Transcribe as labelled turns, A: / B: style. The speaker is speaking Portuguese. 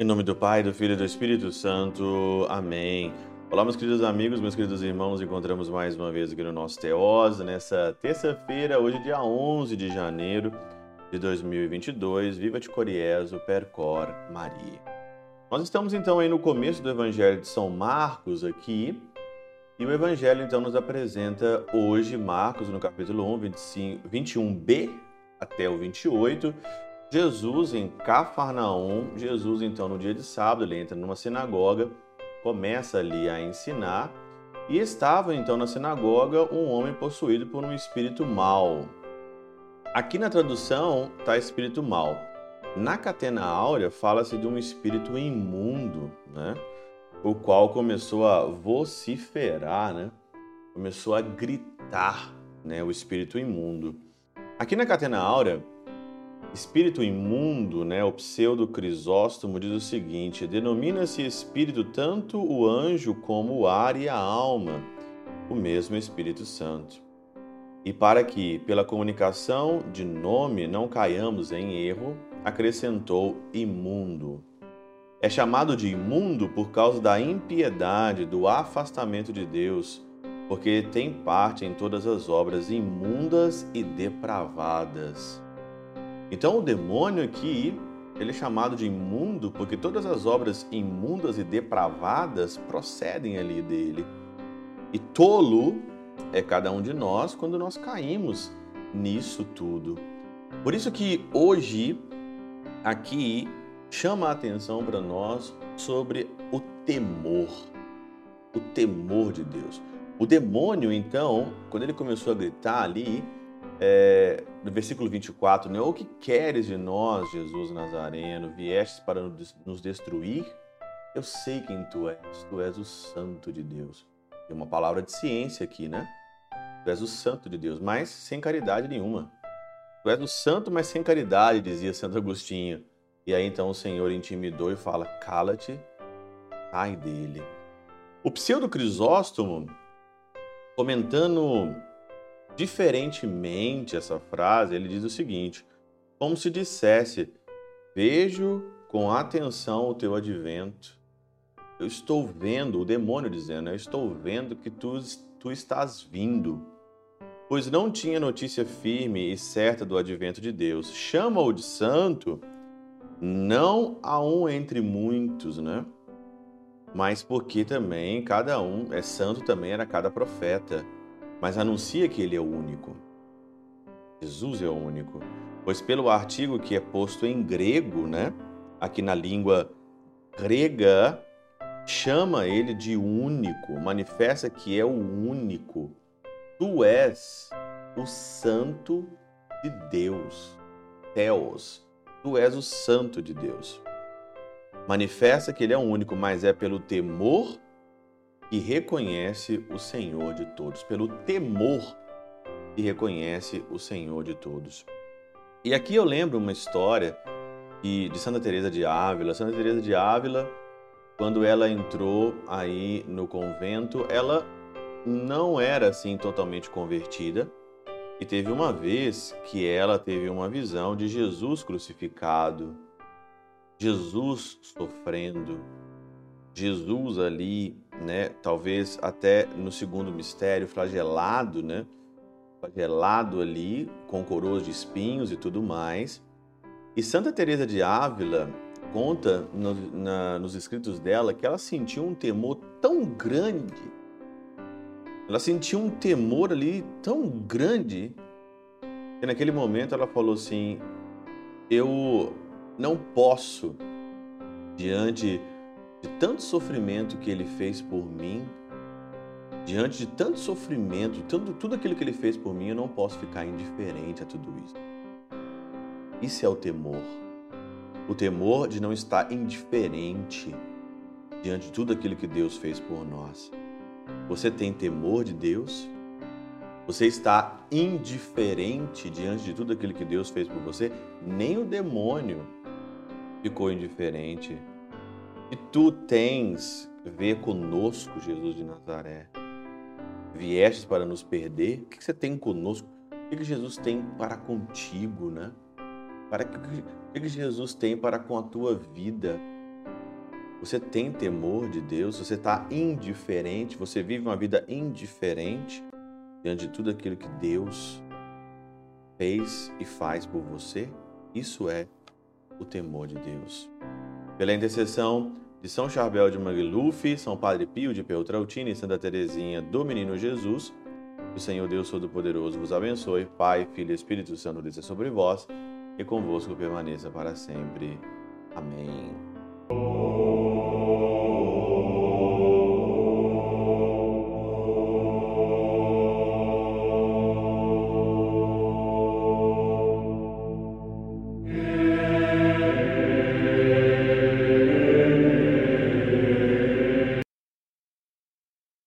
A: Em nome do Pai, do Filho e do Espírito Santo. Amém. Olá, meus queridos amigos, meus queridos irmãos. Encontramos mais uma vez aqui no nosso Teós, nessa terça-feira, hoje, dia 11 de janeiro de 2022. Viva de Coriezo, Percor Maria. Nós estamos então aí no começo do Evangelho de São Marcos aqui. E o Evangelho então nos apresenta hoje Marcos no capítulo 1, 25, 21b até o 28 Jesus em Cafarnaum, Jesus então no dia de sábado, ele entra numa sinagoga, começa ali a ensinar, e estava então na sinagoga um homem possuído por um espírito mau. Aqui na tradução está espírito mau. Na Catena Áurea fala-se de um espírito imundo, né? O qual começou a vociferar, né? Começou a gritar, né? O espírito imundo. Aqui na Catena Áurea Espírito imundo, né, o pseudo Crisóstomo diz o seguinte: denomina-se espírito tanto o anjo como o ar e a alma, o mesmo Espírito Santo. E para que, pela comunicação de nome, não caiamos em erro, acrescentou imundo. É chamado de imundo por causa da impiedade, do afastamento de Deus, porque tem parte em todas as obras imundas e depravadas. Então o demônio aqui, ele é chamado de imundo porque todas as obras imundas e depravadas procedem ali dele. E tolo é cada um de nós quando nós caímos nisso tudo. Por isso que hoje aqui chama a atenção para nós sobre o temor. O temor de Deus. O demônio, então, quando ele começou a gritar ali, é, no versículo 24, né? O que queres de nós, Jesus Nazareno? Viestes para nos destruir? Eu sei quem tu és, tu és o Santo de Deus. Tem uma palavra de ciência aqui, né? Tu és o Santo de Deus, mas sem caridade nenhuma. Tu és o Santo, mas sem caridade, dizia Santo Agostinho. E aí então o Senhor intimidou e fala: cala-te, sai dele. O pseudo Crisóstomo, comentando Diferentemente essa frase, ele diz o seguinte: como se dissesse, vejo com atenção o teu advento. Eu estou vendo, o demônio dizendo, eu estou vendo que tu, tu estás vindo. Pois não tinha notícia firme e certa do advento de Deus. Chama-o de santo, não a um entre muitos, né? Mas porque também cada um é santo também era cada profeta mas anuncia que ele é o único. Jesus é o único. Pois pelo artigo que é posto em grego, né, aqui na língua grega, chama ele de único, manifesta que é o único. Tu és o santo de Deus. Theos. Tu és o santo de Deus. Manifesta que ele é o único, mas é pelo temor e reconhece o Senhor de todos, pelo temor e reconhece o Senhor de todos. E aqui eu lembro uma história de Santa Teresa de Ávila. Santa Teresa de Ávila, quando ela entrou aí no convento, ela não era assim totalmente convertida. E teve uma vez que ela teve uma visão de Jesus crucificado, Jesus sofrendo, Jesus ali, né, talvez até no segundo mistério, flagelado, né, flagelado ali com coroas de espinhos e tudo mais. E Santa Teresa de Ávila conta no, na, nos escritos dela que ela sentiu um temor tão grande, ela sentiu um temor ali tão grande que naquele momento ela falou assim: eu não posso diante de tanto sofrimento que ele fez por mim, diante de tanto sofrimento, tanto, tudo aquilo que ele fez por mim, eu não posso ficar indiferente a tudo isso. Isso é o temor. O temor de não estar indiferente diante de tudo aquilo que Deus fez por nós. Você tem temor de Deus? Você está indiferente diante de tudo aquilo que Deus fez por você? Nem o demônio ficou indiferente e tu tens ver conosco, Jesus de Nazaré. viestes para nos perder? O que você tem conosco? O que Jesus tem para contigo, né? Para que, o que Jesus tem para com a tua vida? Você tem temor de Deus? Você está indiferente? Você vive uma vida indiferente diante de tudo aquilo que Deus fez e faz por você? Isso é o temor de Deus. Pela intercessão de São Charbel de Magluf, São Padre Pio de Peltrautina e Santa Teresinha do Menino Jesus, o Senhor Deus Todo-Poderoso vos abençoe, Pai, Filho e Espírito Santo desça sobre vós e convosco permaneça para sempre. Amém.